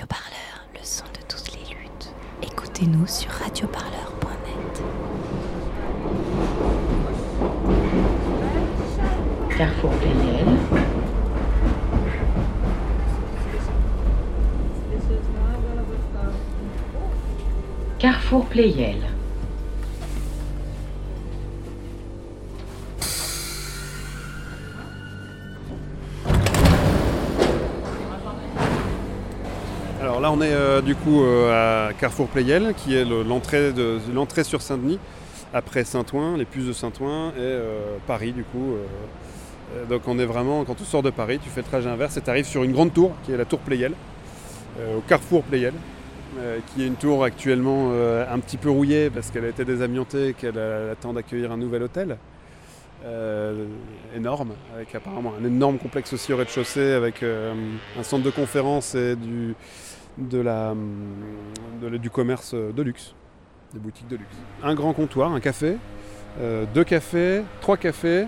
Radio Parleur, le son de toutes les luttes. Écoutez-nous sur radioparleur.net. Carrefour Playel, Carrefour Playel, Alors là, on est euh, du coup euh, à Carrefour Playel, qui est le- l'entrée sur Saint-Denis, après Saint-Ouen, les puces de Saint-Ouen et euh, Paris du coup. donc on est vraiment, quand tu sors de Paris, tu fais le trajet inverse et tu arrives sur une grande tour, qui est la tour Playel, au Carrefour Playel, qui est une tour actuellement un petit peu rouillée parce qu'elle a été désamiantée et qu'elle attend d'accueillir un nouvel hôtel. énorme, avec apparemment un énorme complexe aussi au rez-de-chaussée, avec un centre de conférence et du, de la, du commerce de luxe, des boutiques de luxe. Un grand comptoir, un café, euh, deux cafés, trois cafés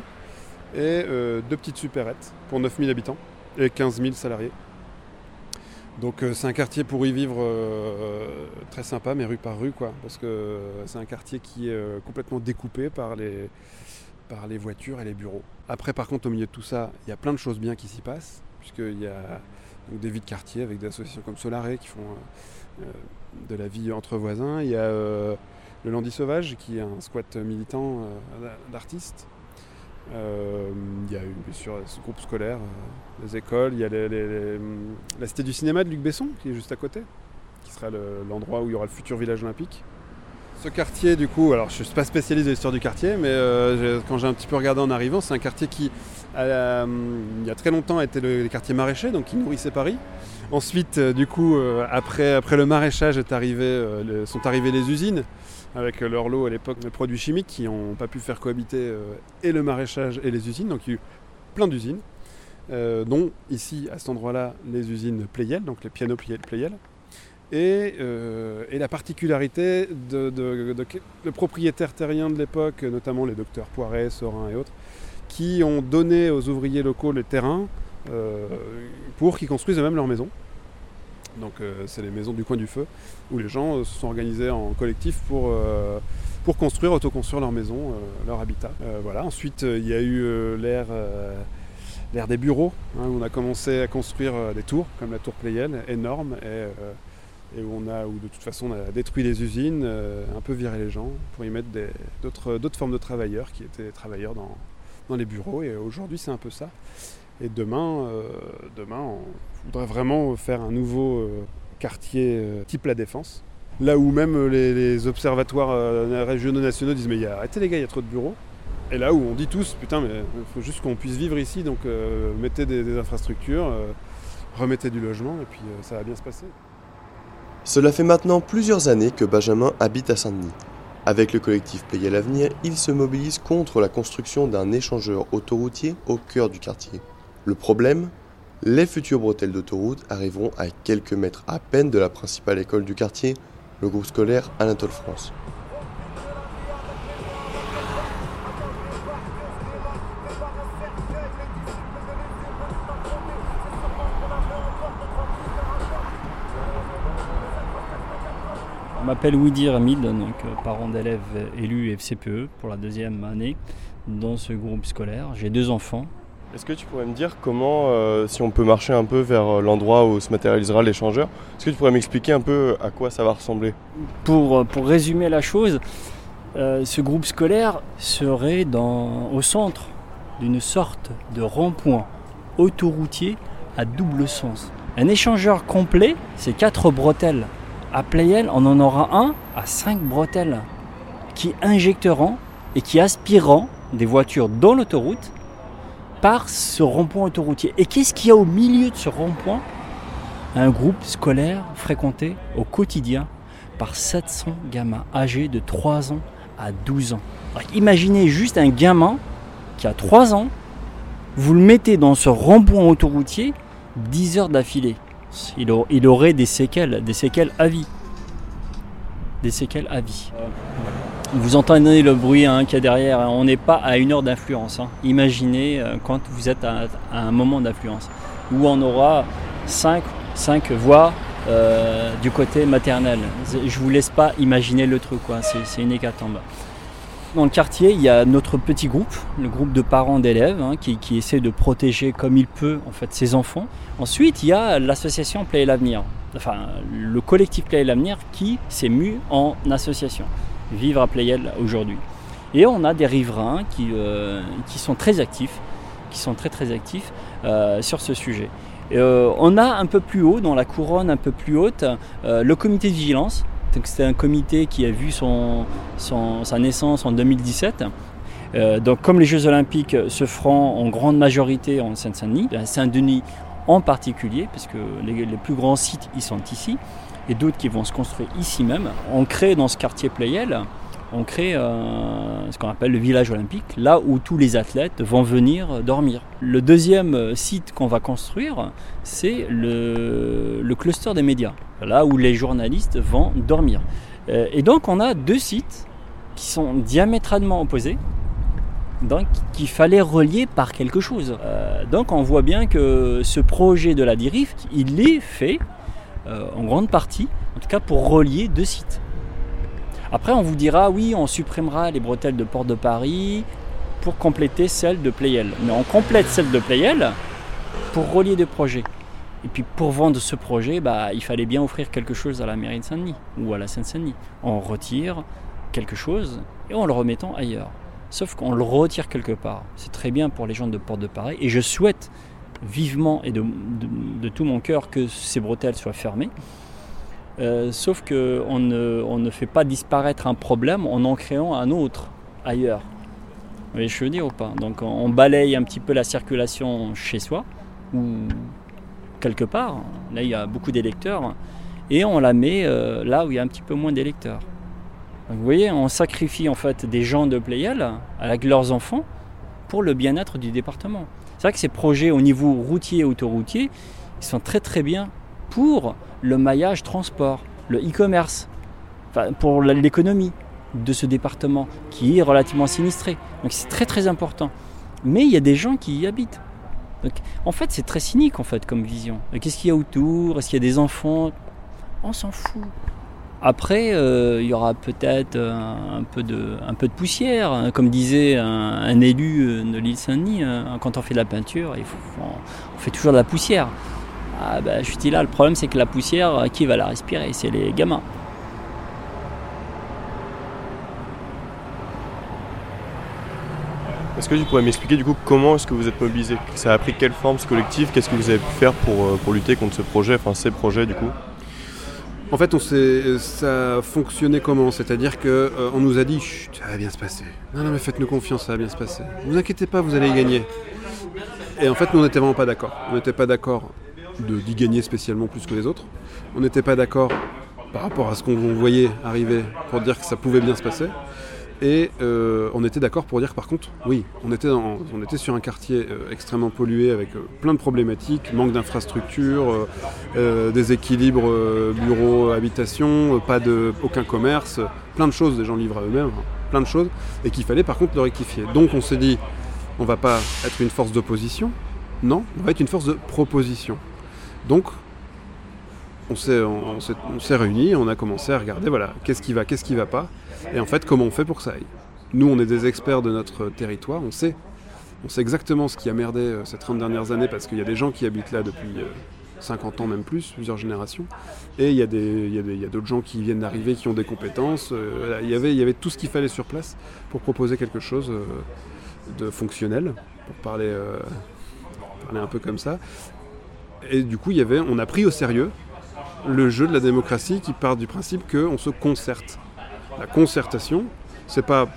et euh, deux petites supérettes pour 9000 habitants et 15 000 salariés. Donc euh, c'est un quartier pour y vivre très sympa, mais rue par rue, quoi, parce que c'est un quartier qui est complètement découpé par les, par les voitures et les bureaux. Après, par contre, au milieu de tout ça, il y a plein de choses bien qui s'y passent, puisqu'il y a donc, des vies de quartier avec des associations comme Solaré qui font euh, euh, de la vie entre voisins. Il y a euh, le Landy Sauvage qui est un squat militant d'artistes. Il y a bien sûr ce groupe scolaire, les écoles, il y a la cité du cinéma de Luc Besson qui est juste à côté, qui sera le- l'endroit où il y aura le futur village olympique. Ce quartier, du coup, alors je ne suis pas spécialiste de l'histoire du quartier, mais euh, quand j'ai un petit peu regardé en arrivant, c'est un quartier qui, la- il y a très longtemps, été le, quartier maraîcher, donc qui nourrissait Paris. Ensuite, euh, du coup, euh, après, après le maraîchage est arrivé, euh, sont arrivées les usines, avec leur lot à l'époque de produits chimiques qui n'ont pas pu faire cohabiter euh, et le maraîchage et les usines. Donc il y a eu plein d'usines, euh, dont ici, à cet endroit-là, les usines Playel, donc les pianos. Playel. Et, euh, et la particularité de, de- de- de de l'époque, notamment les docteurs Poiret, Sorin et autres, qui ont donné aux ouvriers locaux les terrains euh, pour qu'ils construisent eux-mêmes leurs maisons. Donc euh, c'est les maisons du coin du feu, où les gens se sont organisés en collectif pour, pour construire, autoconstruire leur maison, leur habitat. Voilà. Ensuite, il y a eu l'ère des bureaux, hein, où on a commencé à construire des tours, comme la tour Playel, énorme, et, et où on a, où de toute façon on a détruit les usines, euh, un peu viré les gens, pour y mettre d'autres formes de travailleurs qui étaient travailleurs dans, les bureaux. Et aujourd'hui, c'est un peu ça. Et demain, euh, demain, on voudrait vraiment faire un nouveau euh, quartier type la Défense. Là où même les, observatoires régionaux nationaux disent mais y a- arrêtez les gars, il y a trop de bureaux. Et là où on dit tous putain mais il faut juste qu'on puisse vivre ici, donc mettez des, infrastructures, remettez du logement et puis ça va bien se passer. Cela fait maintenant plusieurs années que Benjamin habite à Saint-Denis. Avec le collectif Payer l'avenir, il se mobilise contre la construction d'un échangeur autoroutier au cœur du quartier. Le problème Les futures bretelles d'autoroute arriveront à quelques mètres à peine de la principale école du quartier, le groupe scolaire Anatole France. Je m'appelle Woody Ramid, donc euh, parent d'élèves élus FCPE pour la deuxième année dans ce groupe scolaire. J'ai deux enfants. Est-ce que tu pourrais me dire comment, euh, si on peut marcher un peu vers euh, l'endroit où se matérialisera l'échangeur, est-ce que tu pourrais m'expliquer un peu à quoi ça va ressembler? Pour, pour résumer la chose, euh, ce groupe scolaire serait dans, au centre d'une sorte de rond-point autoroutier à double sens. Un échangeur complet, c'est quatre bretelles. À Playel, on en aura un à cinq bretelles qui injecteront et qui aspireront des voitures dans l'autoroute par ce rond-point autoroutier. Et qu'est-ce qu'il y a au milieu de ce rond-point? Un groupe scolaire fréquenté au quotidien par 700 gamins âgés de 3 ans à 12 ans. Imaginez juste un gamin qui a 3 ans, vous le mettez dans ce rond-point autoroutier 10 heures d'affilée. Il, il aurait des séquelles, des séquelles à vie. Des séquelles à vie. Vous entendez le bruit hein, qu'il y a derrière, on n'est pas à une heure d'influence. hein. Imaginez euh, quand vous êtes à, un moment d'influence où on aura 5, 5 voies euh, du côté maternel. Je vous laisse pas imaginer le truc. C'est une hécatombe. Dans le quartier, il y a notre petit groupe, le groupe de parents d'élèves, hein, qui, essaie de protéger comme il peut en fait ses enfants. Ensuite, il y a l'association Play l'avenir, enfin le collectif Play l'avenir qui s'est mu en association. Vivre à Playel aujourd'hui. Et on a des riverains qui, euh, qui sont très actifs, qui sont très très actifs euh, sur ce sujet. Euh, on a un peu plus haut, dans la couronne un peu plus haute, le comité de vigilance c'était un comité qui a vu son, sa naissance en 2017. Euh, donc, comme les Jeux Olympiques se feront en grande majorité en Seine-Saint-Denis, Saint-Denis en particulier, parce que les, plus grands sites ils sont ici, et d'autres qui vont se construire ici même, on crée dans ce quartier Playel, on crée euh, ce qu'on appelle le village olympique, là où tous les athlètes vont venir dormir. Le deuxième site qu'on va construire, c'est le cluster des médias là où les journalistes vont dormir. Euh, et donc on a deux sites qui sont diamétralement opposés, donc qu'il fallait relier par quelque chose. Euh, donc on voit bien que ce projet de la dérive, il est fait euh, en grande partie, en tout cas pour relier deux sites. Après on vous dira oui, on supprimera les bretelles de Porte de Paris pour compléter celles de Playel. Mais on complète celles de Playel pour relier deux projets. Et puis pour vendre ce projet, bah, il fallait bien offrir quelque chose à la mairie de Saint-Denis ou à la Seine-Saint-Denis. On retire quelque chose et en le remettant ailleurs. Sauf qu'on le retire quelque part. C'est très bien pour les gens de Porte de Paris et je souhaite vivement et de, tout mon cœur que ces bretelles soient fermées. Euh, sauf qu'on ne, on ne fait pas disparaître un problème en en créant un autre ailleurs. Vous voyez je veux dire ou pas? Donc on balaye un petit peu la circulation chez soi, ou quelque part. Là, il y a beaucoup d'électeurs. Et on la met euh, là où il y a un petit peu moins d'électeurs. Vous voyez, on sacrifie en fait des gens de Playel avec leurs enfants pour le bien-être du département. C'est vrai que ces projets au niveau routier autoroutier, ils sont très très bien pour le maillage transport, le e-commerce, pour l'économie de ce département qui est relativement sinistré. Donc c'est très très important. Mais il y a des gens qui y habitent en fait, c'est très cynique en fait comme vision. Qu'est-ce qu'il y a autour? Est-ce qu'il y a des enfants? On s'en fout. Après, euh, il y aura peut-être un, peu de, un peu de poussière. Hein. Comme disait un, élu euh, de l'île Saint-Denis, quand on fait de la peinture, il faut, on, fait toujours de la poussière. Ah ben, je suis là, le problème c'est que la poussière, qui va la respirer? C'est les gamins. Est-ce que tu pourrais m'expliquer du coup comment est-ce que vous êtes mobilisé Ça a pris quelle forme ce collectif? Qu'est-ce que vous avez pu faire pour, euh, pour lutter contre ce projet, enfin ces projets du coup? En fait, on ça a fonctionné comment? C'est-à-dire qu'on euh, nous a dit ça va bien se passer. Non, non, mais faites-nous confiance, ça va bien se passer. Ne vous inquiétez pas, vous allez y gagner. Et en fait, nous, on n'était vraiment pas d'accord. On n'était pas d'accord d'y gagner spécialement plus que les autres. On n'était pas d'accord par rapport à ce qu'on voyait arriver pour dire que ça pouvait bien se passer. Et euh, on était d'accord pour dire par contre, oui, on était, on était sur un quartier euh, extrêmement pollué avec euh, plein de problématiques, manque d'infrastructures, déséquilibre bureau, habitation, pas de, aucun commerce, plein de choses, des gens livrent à eux-mêmes, hein, plein de choses, et qu'il fallait par contre le rectifier. Donc on s'est dit, on va pas être une force d'opposition, non, on va être une force de proposition. Donc on s'est, on, s'est réunis, on a commencé à regarder, voilà, qu'est-ce qui va, qu'est-ce qui va pas, et en fait, comment on fait pour que ça aille Nous, on est des experts de notre territoire, on sait. On sait exactement ce qui a merdé euh, ces 30 dernières années parce qu'il y a des gens qui habitent là depuis 50 euh, ans, même plus, plusieurs générations. Et il y a, d'autres gens qui viennent d'arriver, qui ont des compétences. Euh, il, y avait, y avait tout ce qu'il fallait sur place pour proposer quelque chose de fonctionnel, pour parler, parler un peu comme ça. Et du coup, y avait, on a pris au sérieux le jeu de la démocratie qui part du principe qu'on se concerte. La concertation, c'est pas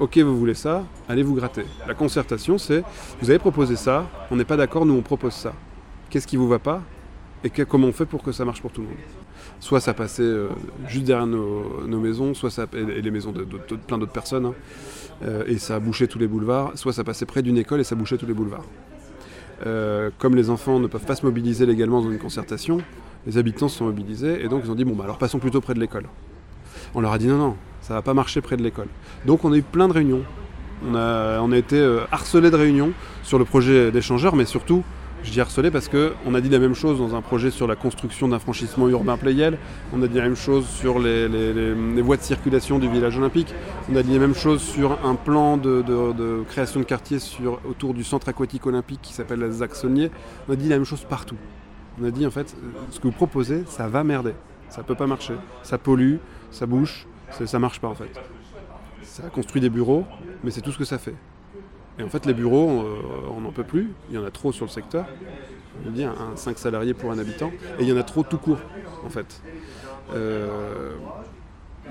ok vous voulez ça, allez vous gratter. La concertation, c'est vous avez proposé ça, on n'est pas d'accord, nous on propose ça. Qu'est-ce qui vous va pas et comment on fait pour que ça marche pour tout le monde? Soit ça passait euh, juste derrière nos, maisons, soit ça et les maisons de, plein d'autres personnes, hein, euh, et ça a bouché tous les boulevards, soit ça passait près d'une école et ça bouchait tous les boulevards. Euh, comme les enfants ne peuvent pas se mobiliser légalement dans une concertation, les habitants se sont mobilisés et donc ils ont dit bon bah alors passons plutôt près de l'école. On leur a dit non, non, ça va pas marcher près de l'école. Donc on a eu plein de réunions. On a, été euh, harcelés de réunions sur le projet d'échangeur, mais surtout Je dis harcelé parce qu'on a dit la même chose dans un projet sur la construction d'un franchissement urbain Playel, on a dit la même chose sur les, voies de circulation du village olympique, on a dit la même chose sur un plan de, création de quartier autour du centre aquatique olympique qui s'appelle la Zaxonnier. On a dit la même chose partout. On a dit en fait, ce que vous proposez, ça va merder. Ça peut pas marcher. Ça pollue, ça bouche, ça, marche pas en fait. Ça construit des bureaux, mais c'est tout ce que ça fait. Et en fait, les bureaux, euh, on n'en peut plus. Il y en a trop sur le secteur. On dit un, 5 salariés pour un habitant. Et il y en a trop tout court, en fait. Euh,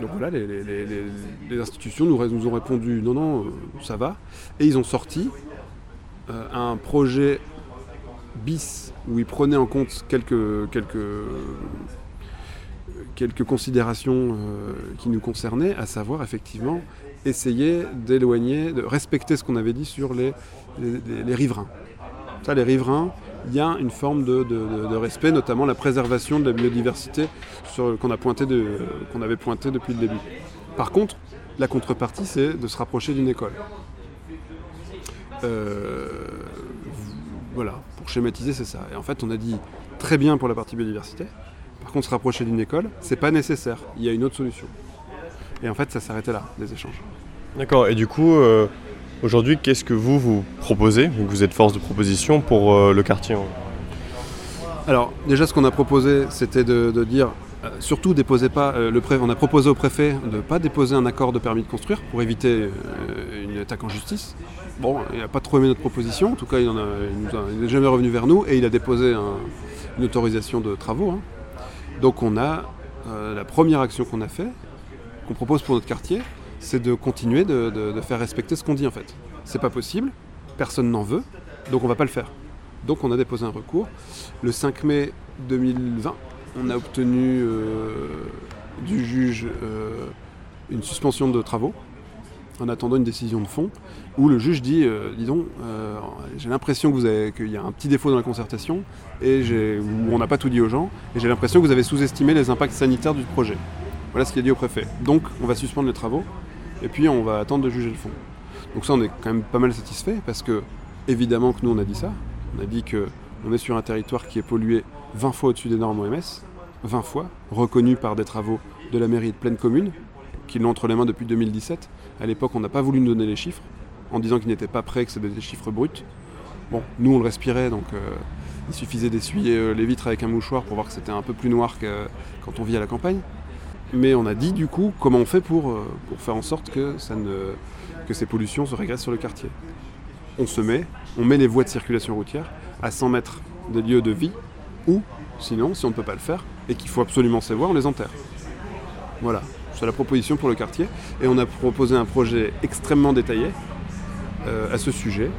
donc voilà, les, institutions nous, ont répondu non, non, euh, ça va. Et ils ont sorti un projet bis où ils prenaient en compte quelques, considérations euh, qui nous concernaient, à savoir effectivement essayer d'éloigner, de respecter ce qu'on avait dit sur les, riverains. Ça, les riverains, il y a une forme de, respect, notamment la préservation de la biodiversité qu'on avait pointé depuis le début. Par contre, la contrepartie, c'est de se rapprocher d'une école. Euh, voilà, pour schématiser, c'est ça. Et en fait, on a dit très bien pour la partie biodiversité. Par contre, se rapprocher d'une école, c'est pas nécessaire. Il y a une autre solution. Et en fait, ça s'arrêtait là, les échanges. D'accord, et du coup, euh, aujourd'hui, qu'est-ce que vous vous proposez, vu que vous êtes force de proposition pour euh, le quartier hein? Alors, déjà, ce qu'on a proposé, c'était de, de dire, surtout, déposez pas, euh, le on a proposé au préfet de ne pas déposer un accord de permis de construire pour éviter euh, une attaque en justice. Bon, il n'a pas trop aimé notre proposition, en tout cas, il n'est jamais revenu vers nous et il a déposé un- une autorisation de travaux. hein. Donc, on a, euh, la première action qu'on a fait, qu'on propose pour notre quartier, c'est de continuer de faire respecter ce qu'on dit en fait. C'est pas possible, personne n'en veut, donc on va pas le faire. Donc on a déposé un recours. Le 5 mai 2020, on a obtenu euh, du juge euh, une suspension de travaux en attendant une décision de fond où le juge dit euh, dis donc, euh, j'ai l'impression qu'il y a un petit défaut dans la concertation et où on n'a pas tout dit aux gens et j'ai l'impression que vous avez sous-estimé les impacts sanitaires du projet. Voilà ce qu'il a dit au préfet. Donc on va suspendre les travaux et puis on va attendre de juger le fond. Donc ça on est quand même pas mal satisfait parce que évidemment que nous on a dit ça. On a dit que on est sur un territoire qui est pollué 20 fois au-dessus des normes OMS, 20 fois, reconnu par des travaux de la mairie de pleine commune, qui l'ont entre les mains depuis 2017. À l'époque on n'a pas voulu nous donner les chiffres, en disant qu'ils n'étaient pas prêts, que c'était des chiffres bruts. Bon, nous on le respirait, donc euh, il suffisait d'essuyer euh, les vitres avec un mouchoir pour voir que c'était un peu plus noir que quand on vit à la campagne. Mais on a dit du coup comment on fait pour, euh, pour faire en sorte que, ça ne, que ces pollutions se régressent sur le quartier. On se met, on met les voies de circulation routière à 100 mètres des lieux de vie, ou sinon, si on ne peut pas le faire, et qu'il faut absolument voies, on les enterre. Voilà, c'est la proposition pour le quartier. Et on a proposé un projet extrêmement détaillé euh, à ce sujet,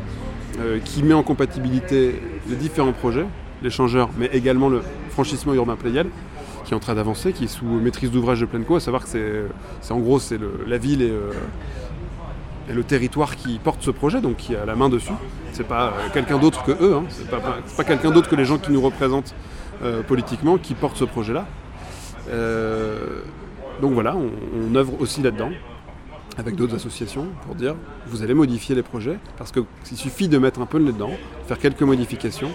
euh, qui met en compatibilité les différents projets, l'échangeur, mais également le franchissement urbain Playel, qui est en train d'avancer, qui est sous maîtrise d'ouvrage de Plenco, à savoir que c'est, en gros c'est la ville et, euh, et le territoire qui porte ce projet, donc qui a la main dessus. C'est pas euh, quelqu'un d'autre que eux, hein. c'est pas, quelqu'un d'autre que les gens qui nous représentent euh, politiquement qui portent ce projet-là. Euh, donc voilà, on, œuvre aussi là-dedans avec d'autres associations pour dire vous allez modifier les projets parce qu'il suffit de mettre un peu le nez dedans, faire quelques modifications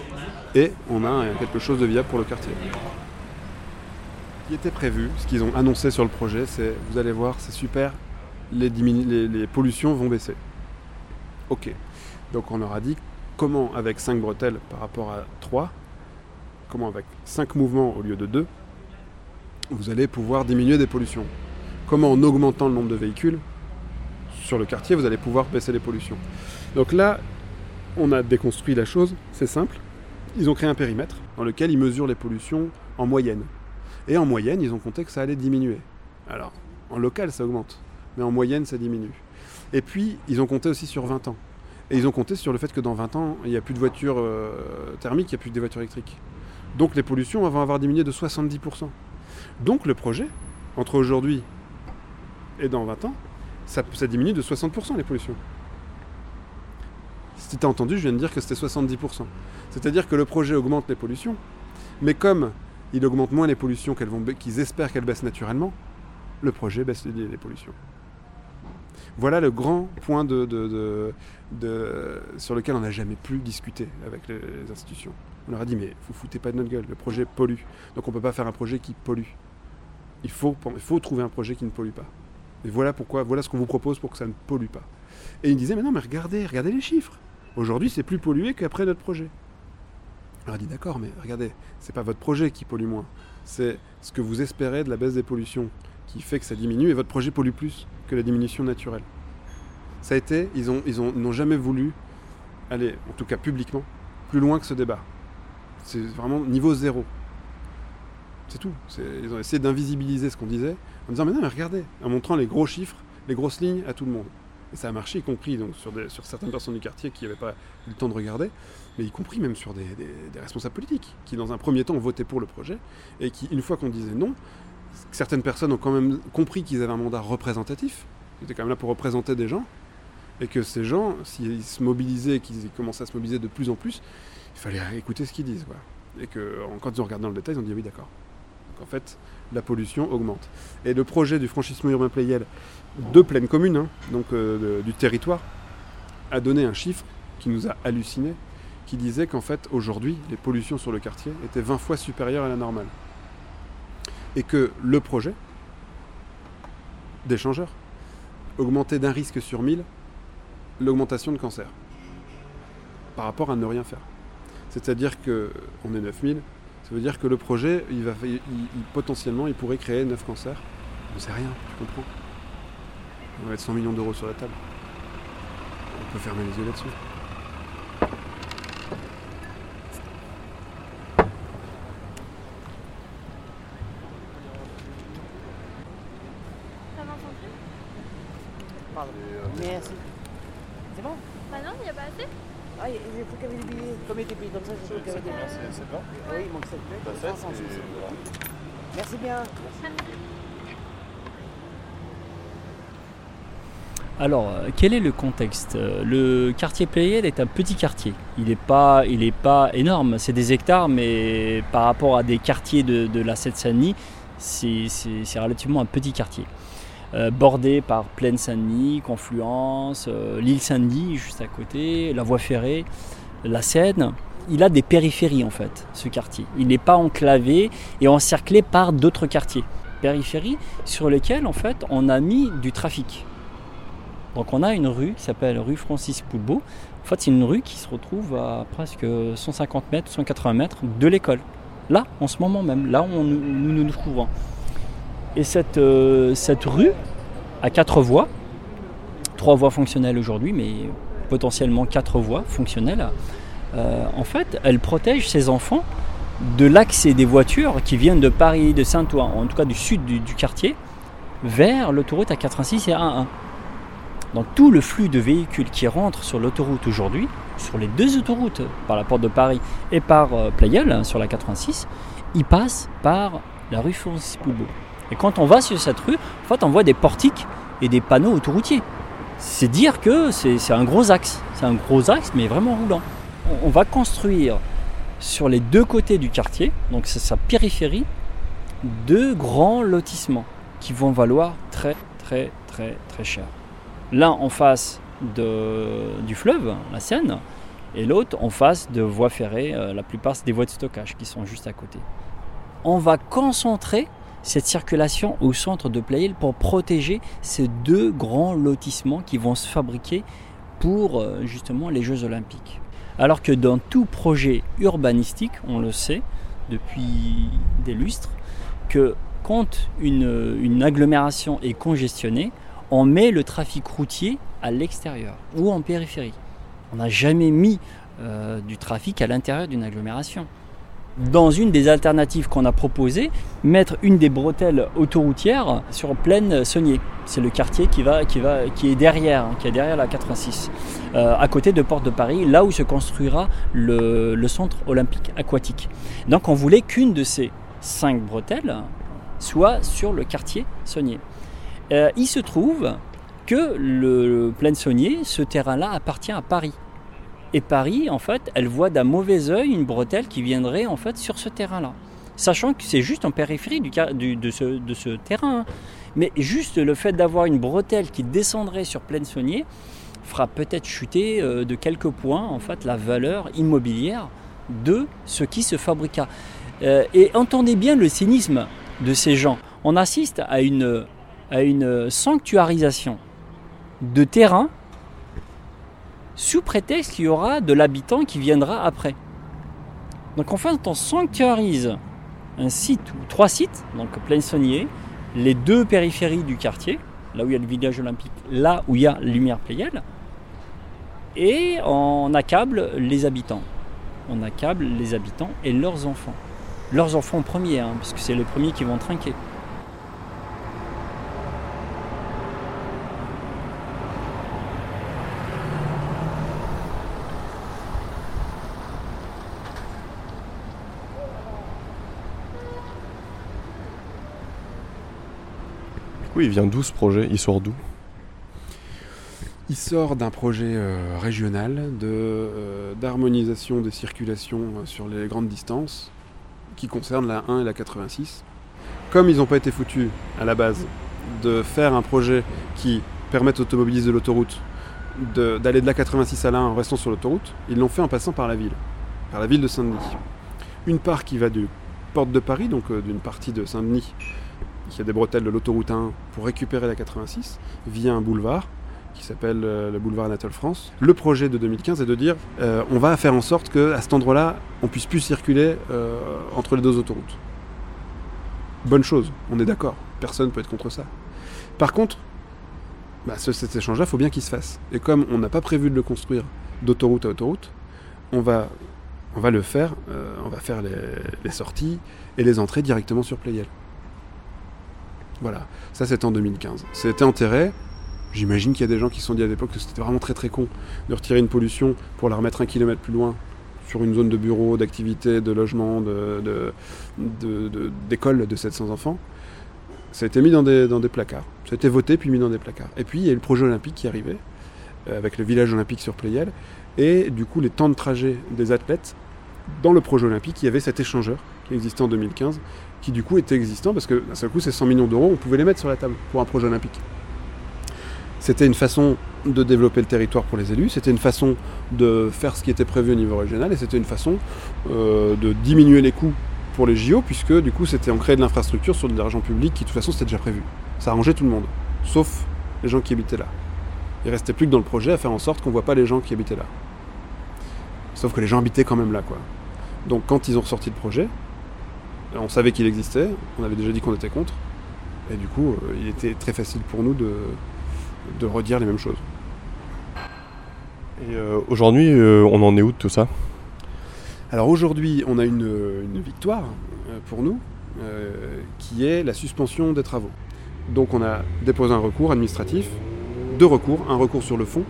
et on a quelque chose de viable pour le quartier. Ce qui était prévu, ce qu'ils ont annoncé sur le projet, c'est vous allez voir, c'est super, les, pollutions vont baisser. Ok. Donc on leur a dit comment avec 5 bretelles par rapport à 3, comment avec 5 mouvements au lieu de 2, vous allez pouvoir diminuer des pollutions. Comment en augmentant le nombre de véhicules sur le quartier, vous allez pouvoir baisser les pollutions. Donc là, on a déconstruit la chose, c'est simple. Ils ont créé un périmètre dans lequel ils mesurent les pollutions en moyenne. Et en moyenne, ils ont compté que ça allait diminuer. Alors, en local, ça augmente, mais en moyenne, ça diminue. Et puis, ils ont compté aussi sur 20 ans. Et ils ont compté sur le fait que dans 20 ans, il n'y a plus de voitures euh, thermiques, il n'y a plus des voitures électriques. Donc les pollutions vont avoir diminué de 70%. Donc le projet, entre aujourd'hui et dans 20 ans, ça, diminue de 60% les pollutions. Si tu as entendu, je viens de dire que c'était 70%. C'est-à-dire que le projet augmente les pollutions, mais comme il augmente moins les pollutions qu'ils espèrent qu'elles baissent naturellement, le projet baisse les pollutions. Voilà le grand point sur lequel on n'a jamais pu discuter avec les, institutions. On leur a dit mais vous foutez pas de notre gueule, le projet pollue. Donc on ne peut pas faire un projet qui pollue. Il faut, il faut trouver un projet qui ne pollue pas. Et voilà pourquoi, voilà ce qu'on vous propose pour que ça ne pollue pas. Et ils disaient mais non mais regardez, regardez les chiffres. Aujourd'hui c'est plus pollué qu'après notre projet. On leur a dit d'accord mais regardez, c'est pas votre projet qui pollue moins, c'est ce que vous espérez de la baisse des pollutions qui fait que ça diminue et votre projet pollue plus que la diminution naturelle. Ça a été, ils ont, ils ont, ils n'ont jamais voulu aller, en tout cas publiquement, plus loin que ce débat. C'est vraiment niveau zéro. C'est tout. Ils ont essayé d'invisibiliser ce qu'on disait en disant mais non mais regardez, en montrant les gros chiffres, les grosses lignes à tout le monde. Et ça a marché, y compris donc, sur, certaines personnes du quartier qui n'avaient pas eu le temps de regarder, mais y compris même sur des- des responsables politiques, qui dans un premier temps ont voté pour le projet, et qui, une fois qu'on disait non, certaines personnes ont quand même compris qu'ils avaient un mandat représentatif, ils étaient quand même là pour représenter des gens, et que ces gens, s'ils se mobilisaient, qu'ils commençaient à se mobiliser de plus en plus, il fallait écouter ce qu'ils disent. Et que quand ils ont regardé dans le détail, ils ont dit oui d'accord. Donc en fait, la pollution augmente. Et le projet du franchissement urbain Playel de pleine commune, hein, donc euh, du territoire, a donné un chiffre qui nous a halluciné, qui disait qu'en fait aujourd'hui, les pollutions sur le quartier étaient 20 fois supérieures à la normale. Et que le projet d'échangeur augmentait d'un risque sur 1000 l'augmentation de cancer par rapport à ne rien faire. C'est-à-dire que on est 9000, ça veut dire que le projet, il va, il- potentiellement, il pourrait créer 9 cancers. On sait rien, tu comprends? On va mettre 100 millions d'euros sur la table. On peut fermer les yeux là-dessus. Ça m'entend plus Merci. C'est bon? Bah non, il n'y a pas assez. Ah, il faut qu'il y avait des billets. Comme il y a des billets comme ça, il faut qu'il y avait des billets. C'est bon Oui, il manque 7 billets. Merci bien. Alors, euh, quel est le contexte? Euh, Le quartier Playel est un petit quartier. Il n'est pas, il est pas énorme. C'est des hectares, mais par rapport à des quartiers de, de la Seine-Saint-Denis, c'est relativement un petit quartier. Euh, bordé par Plaine Saint-Denis, Confluence, euh, l'île Saint-Denis juste à côté, la voie ferrée, la Seine. Il a des périphéries en fait, ce quartier. Il n'est pas enclavé et encerclé par d'autres quartiers. Périphéries sur lesquelles en fait on a mis du trafic. Donc on a une rue qui s'appelle rue Francis Poulbeau. En fait, c'est une rue qui se retrouve à presque 150 mètres, 180 mètres de l'école. Là, en ce moment même, là où nous nous, nous trouvons. Et cette, euh, cette rue a quatre voies, trois voies fonctionnelles aujourd'hui, mais potentiellement quatre voies fonctionnelles. Euh, en fait, elle protège ses enfants de l'accès des voitures qui viennent de Paris, de Saint-Ouen, en tout cas du sud du, quartier, vers l'autoroute A86 et A1. Donc tout le flux de véhicules qui rentrent sur l'autoroute aujourd'hui, sur les deux autoroutes, par la porte de Paris et par euh, Pleyel, hein, sur la 86, il passe par la rue Francis Poulbeau. Et quand on va sur cette rue, en fait, on voit des portiques et des panneaux autoroutiers. C'est dire que c'est un gros axe. C'est un gros axe, mais vraiment roulant. On, va construire sur les deux côtés du quartier, donc c'est sa périphérie, deux grands lotissements qui vont valoir très très très très cher. L'un en face du fleuve, la Seine, et l'autre en face de voies ferrées, euh, la plupart des voies de stockage qui sont juste à côté. On va concentrer cette circulation au centre de Playel pour protéger ces deux grands lotissements qui vont se fabriquer pour euh, justement les Jeux Olympiques. Alors que dans tout projet urbanistique, on le sait depuis des lustres, que quand une, une agglomération est congestionnée, on met le trafic routier à l'extérieur ou en périphérie. On n'a jamais mis euh, du trafic à l'intérieur d'une agglomération. Dans une des alternatives qu'on a proposées, mettre une des bretelles autoroutières sur Plaine Saunier. C'est le quartier qui, est derrière, qui est derrière la 86, euh, à côté de Porte de Paris, là où se construira le, centre olympique aquatique. Donc on voulait qu'une de ces cinq bretelles soit sur le quartier Saunier. Euh, il se trouve que le Plaine Saunier, ce terrain-là appartient à Paris. Et Paris, en fait, elle voit d'un mauvais œil une bretelle qui viendrait en fait sur ce terrain-là. Sachant que c'est juste en périphérie du, de, ce, de ce terrain. hein. Mais juste le fait d'avoir une bretelle qui descendrait sur pleine saunier fera peut-être chuter euh, de quelques points en fait la valeur immobilière de ce qui se fabriqua. Euh, et entendez bien le cynisme de ces gens. On assiste à une, à une sanctuarisation de terrain sous prétexte qu'il y aura de l'habitant qui viendra après. Donc en fait, on sanctuarise un site ou trois sites, donc Plaine-Saunier, les deux périphéries du quartier, là où il y a le village olympique, là où il y a Lumière Pléiel, et on accable les habitants. On accable les habitants et leurs enfants. Leurs enfants en premier, hein, puisque c'est les premiers qui vont trinquer. Il vient d'où ce projet? Il sort d'où? Il sort d'un projet euh, régional de, euh, d'harmonisation des circulations euh, sur les grandes distances qui concerne la 1 et la 86. Comme ils n'ont pas été foutus à la base de faire un projet qui permette aux automobilistes de l'autoroute de- d'aller de la 86 à la 1 en restant sur l'autoroute, ils l'ont fait en passant par la ville, par la ville de Saint-Denis. Une part qui va du porte de Paris, donc d'une partie de Saint-Denis, qui a des bretelles de l'autoroute 1 pour récupérer la 86, via un boulevard qui s'appelle euh, le boulevard Anatole France. Le projet de 2015 est de dire euh, on va faire en sorte qu'à cet endroit-là, on puisse plus circuler euh, entre les deux autoroutes. Bonne chose, on est d'accord, personne ne peut être contre ça. Par contre, bah, ce- cet échange-là, il faut bien qu'il se fasse. Et comme on n'a pas prévu de le construire d'autoroute à autoroute, on va, le faire, on va faire les sorties et les entrées directement sur Playel. Voilà, ça c'était en 2015. C'était enterré. J'imagine qu'il y a des gens qui se sont dit à l'époque que c'était vraiment très très con de retirer une pollution pour la remettre un kilomètre plus loin sur une zone de bureau, d'activité, de logement, de, de- de- de- d'école de 700 enfants. Ça a été mis dans des, placards. Ça a été voté puis mis dans des placards. Et puis il y a eu le projet olympique qui arrivé, euh, avec le village olympique sur Pléiel. Et du coup, les temps de trajet des athlètes, dans le projet olympique, il y avait cet échangeur qui existait en 2015, qui du coup était existant parce que d'un seul coup, ces 100 millions d'euros, on pouvait les mettre sur la table pour un projet olympique. C'était une façon de développer le territoire pour les élus, c'était une façon de faire ce qui était prévu au niveau régional et c'était une façon euh, de diminuer les coûts pour les JO puisque du coup c'était on créait de l'infrastructure sur de l'argent public qui de toute façon c'était déjà prévu. Ça arrangeait tout le monde, sauf les gens qui habitaient là. Il restait plus que dans le projet à faire en sorte qu'on voit pas les gens qui habitaient là. Sauf que les gens habitaient quand même là quoi. Donc quand ils ont ressorti le projet, on savait qu'il existait, on avait déjà dit qu'on était contre, et du coup euh, il était très facile pour nous de, de redire les mêmes choses. Et euh, aujourd'hui, euh, on en est où de tout ça? Alors aujourd'hui, on a une, une victoire euh, pour nous, qui est la suspension des travaux. Donc on a déposé un recours administratif, deux recours, un recours sur le fond,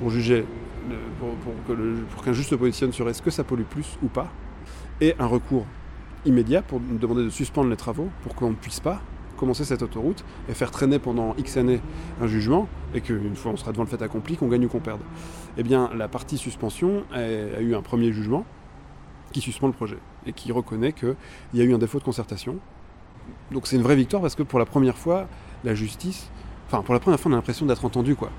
pour juger, le- pour, qu'un juge se positionne sur est-ce que ça pollue plus ou pas, et un recours immédiat pour nous demander de suspendre les travaux, pour qu'on ne puisse pas commencer cette autoroute et faire traîner pendant X années un jugement, et qu'une fois on sera devant le fait accompli, qu'on gagne ou qu'on perde. Eh bien, la partie suspension a, eu un premier jugement qui suspend le projet et qui reconnaît qu'il y a eu un défaut de concertation. Donc c'est une vraie victoire parce que pour la première fois, la justice, enfin pour la première fois on a l'impression d'être entendu quoi.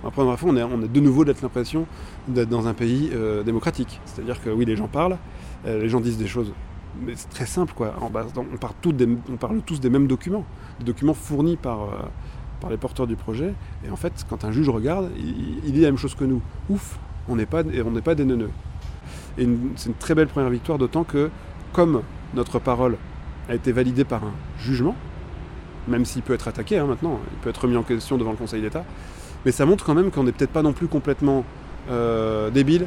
Pour la première fois on a, de nouveau l'impression d'être dans un pays euh, démocratique. C'est-à-dire que oui les gens parlent, euh, les gens disent des choses, mais c'est très simple quoi. On, parle tous des, mêmes documents, des documents fournis par, euh, par les porteurs du projet. Et en fait quand un juge regarde, il, dit la même chose que nous. Ouf, on n'est pas, pas des neuneux. Et c'est une très belle première victoire, d'autant que, comme notre parole a été validée par un jugement, même s'il peut être attaqué hein, maintenant, il peut être remis en question devant le Conseil d'État, mais ça montre quand même qu'on n'est peut-être pas non plus complètement euh, débile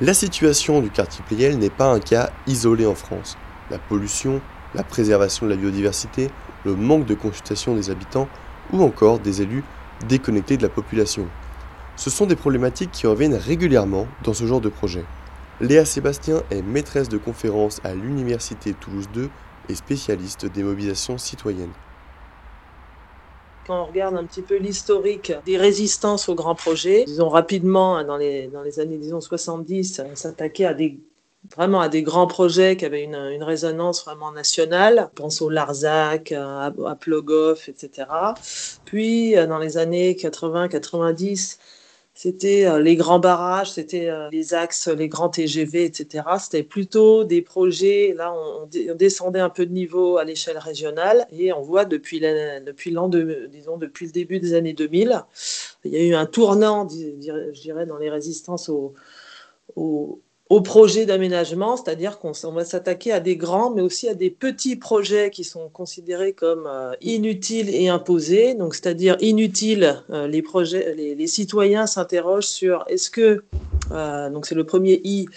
La situation du quartier Pleyel n'est pas un cas isolé en France. La pollution, la préservation de la biodiversité, le manque de consultation des habitants ou encore des élus déconnectés de la population. Ce sont des problématiques qui reviennent régulièrement dans ce genre de projet. Léa Sébastien est maîtresse de conférence à l'Université Toulouse 2 et spécialiste des mobilisations citoyennes. Quand on regarde un petit peu l'historique des résistances aux grands projets, disons rapidement, dans les, années disons 70, s'attaquer à des vraiment à des grands projets qui avaient une, résonance vraiment nationale. Je pense au Larzac, à, à Plogoff, etc. Puis, dans les années 80-90, c'était euh, les grands barrages, c'était euh, les axes, les grands TGV, etc. C'était plutôt des projets, là on, descendait un peu de niveau à l'échelle régionale et on voit depuis depuis l'an de, disons depuis le début des années 2000, il y a eu un tournant, je dirais, dans les résistances au, au, au projet d'aménagement, c'est-à-dire qu'on va s'attaquer à des grands, mais aussi à des petits projets qui sont considérés comme euh, inutiles et imposés. Donc, c'est-à-dire inutiles, euh, les projets, les, citoyens s'interrogent sur est-ce que, euh, donc c'est le premier I,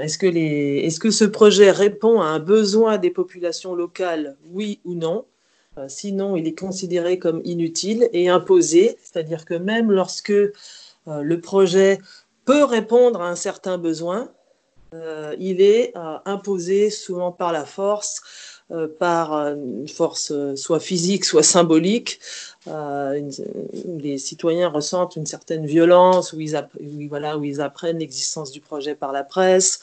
est-ce que les, est-ce que ce projet répond à un besoin des populations locales, oui ou non? Sinon, il est considéré comme inutile et imposé, c'est-à-dire que même lorsque le projet peut répondre à un certain besoin, il est euh, imposé souvent par la force, euh, par une force soit physique, soit symbolique. les citoyens ressentent une certaine violence, où ils, voilà, où ils apprennent l'existence du projet par la presse.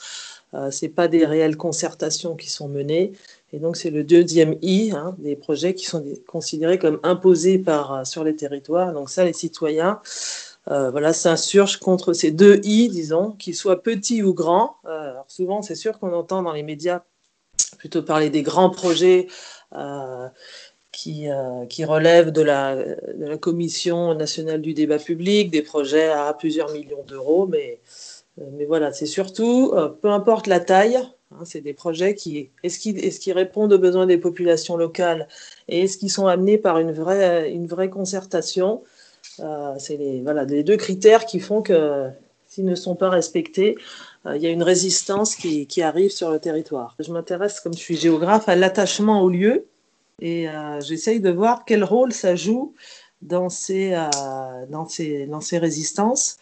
Euh, Ce pas des réelles concertations qui sont menées. Et donc, c'est le deuxième I, hein, des projets qui sont considérés comme imposés par, sur les territoires. Donc, ça, les citoyens euh, voilà, s'insurge contre ces deux I, disons, qu'ils soient petits ou grands. Euh, souvent, c'est sûr qu'on entend dans les médias plutôt parler des grands projets euh, qui, qui, relèvent de la, Commission nationale du débat public, des projets à plusieurs millions d'euros, mais, mais voilà, c'est surtout, peu importe la taille, hein, c'est des projets qui, est-ce qu'ils est répondent aux besoins des populations locales et est-ce qu'ils sont amenés par une vraie, une vraie concertation euh, c'est les, voilà, les deux critères qui font que s'ils ne sont pas respectés, euh, il y a une résistance qui, qui, arrive sur le territoire. Je m'intéresse, comme je suis géographe, à l'attachement au lieu et euh, j'essaye de voir quel rôle ça joue dans ces, dans ces, dans ces résistances.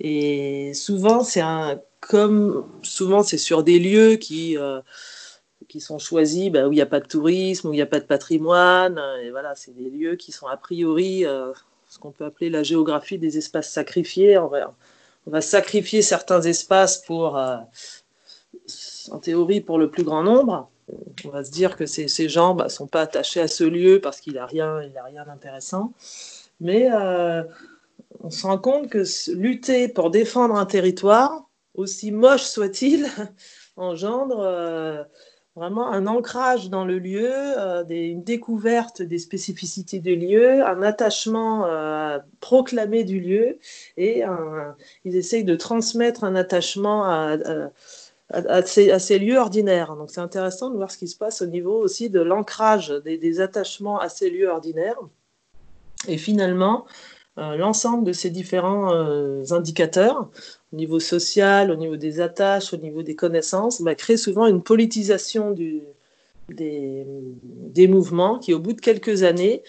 Et souvent, c'est un, comme souvent, c'est sur des lieux qui, qui sont choisis bah, où il n'y a pas de tourisme, où il n'y a pas de patrimoine. Et voilà, c'est des lieux qui sont a priori ce qu'on peut appeler la géographie des espaces sacrifiés. On va, on va sacrifier certains espaces pour, euh, en théorie, pour le plus grand nombre. On va se dire que ces, ces gens ne bah, sont pas attachés à ce lieu parce qu'il n'a rien, a rien d'intéressant. Mais euh, on se rend compte que lutter pour défendre un territoire, aussi moche soit-il, engendre euh, vraiment un ancrage dans le lieu, euh, une découverte des spécificités du lieu, un attachement euh, proclamé du lieu, et ils essayent de transmettre un attachement à, ces, lieux ordinaires. Donc c'est intéressant de voir ce qui se passe au niveau aussi de l'ancrage des, attachements à ces lieux ordinaires. Et finalement, euh, l'ensemble de ces différents indicateurs au niveau social, au niveau des attaches, au niveau des connaissances, bah, crée souvent une politisation des, mouvements qui, au bout de quelques années,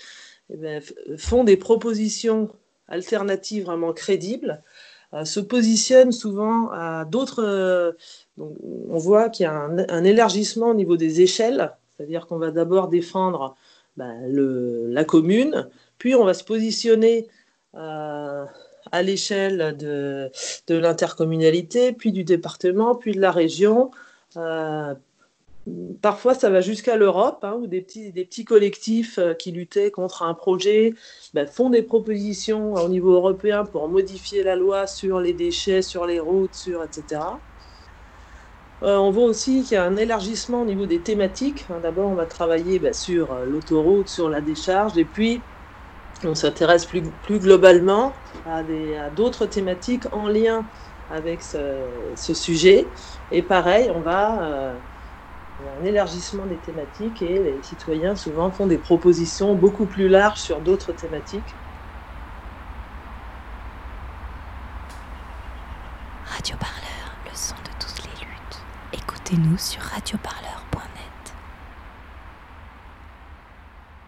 eh bien, font des propositions alternatives vraiment crédibles, euh, se positionnent souvent à d'autres. Euh, on voit qu'il y a un, élargissement au niveau des échelles, c'est-à-dire qu'on va d'abord défendre le, la commune, puis on va se positionner. Euh, à l'échelle de, de l'intercommunalité, puis du département, puis de la région. Euh, parfois, ça va jusqu'à l'Europe, hein, où des petits, des petits collectifs euh, qui luttaient contre un projet ben, font des propositions au niveau européen pour modifier la loi sur les déchets, sur les routes, sur etc. Euh, on voit aussi qu'il y a un élargissement au niveau des thématiques. D'abord, on va travailler ben, sur l'autoroute, sur la décharge, et puis on s'intéresse plus, plus, globalement à d'autres thématiques en lien avec ce, sujet. Et pareil, on va euh, un élargissement des thématiques et les citoyens souvent font des propositions beaucoup plus larges sur d'autres thématiques. Radio Parleur, le Écoutez-nous sur Radio Parleur.